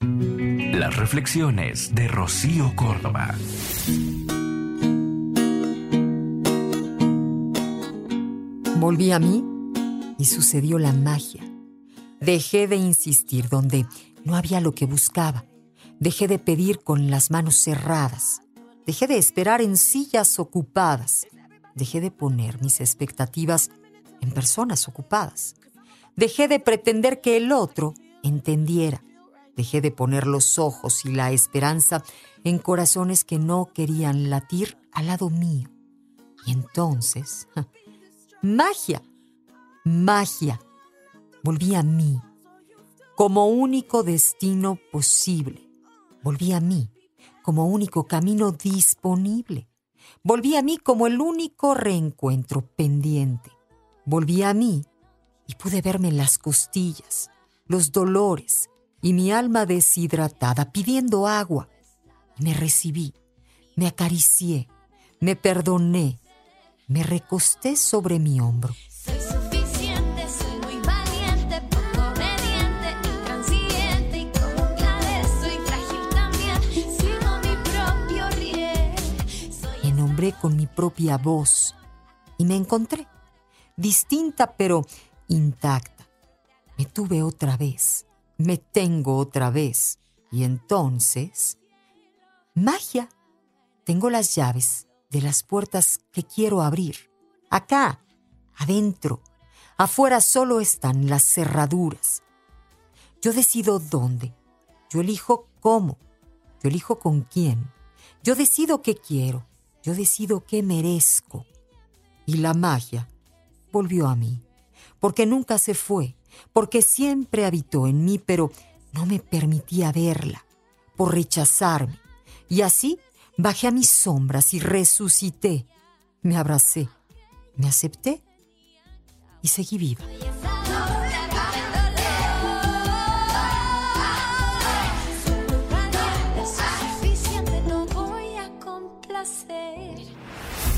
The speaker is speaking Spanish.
Las reflexiones de Rocío Córdoba. Volví a mí y sucedió la magia. Dejé de insistir donde no había lo que buscaba. Dejé de pedir con las manos cerradas. Dejé de esperar en sillas ocupadas. Dejé de poner mis expectativas en personas ocupadas. Dejé de pretender que el otro entendiera. Dejé de poner los ojos y la esperanza en corazones que no querían latir al lado mío. Y entonces, magia, magia, volví a mí como único destino posible. Volví a mí como único camino disponible. Volví a mí como el único reencuentro pendiente. Volví a mí y pude verme las costillas, los dolores y mi alma deshidratada pidiendo agua. Me recibí, me acaricié, me perdoné, me recosté sobre mi hombro. Soy suficiente, soy muy valiente, poco obediente, intransigente y como clave soy frágil también. Sigo mi propio riel. Soy Me nombré con mi propia voz y me encontré, distinta pero intacta. Me tuve otra vez, me tengo otra vez. Y entonces, magia. Tengo las llaves de las puertas que quiero abrir. Acá, adentro. Afuera solo están las cerraduras. Yo decido dónde. Yo elijo cómo. Yo elijo con quién. Yo decido qué quiero. Yo decido qué merezco. Y la magia volvió a mí. Porque nunca se fue. Porque siempre habitó en mí, pero no me permitía verla. Por rechazarme. Y así bajé a mis sombras y resucité. Me abracé. Me acepté. Y seguí viva.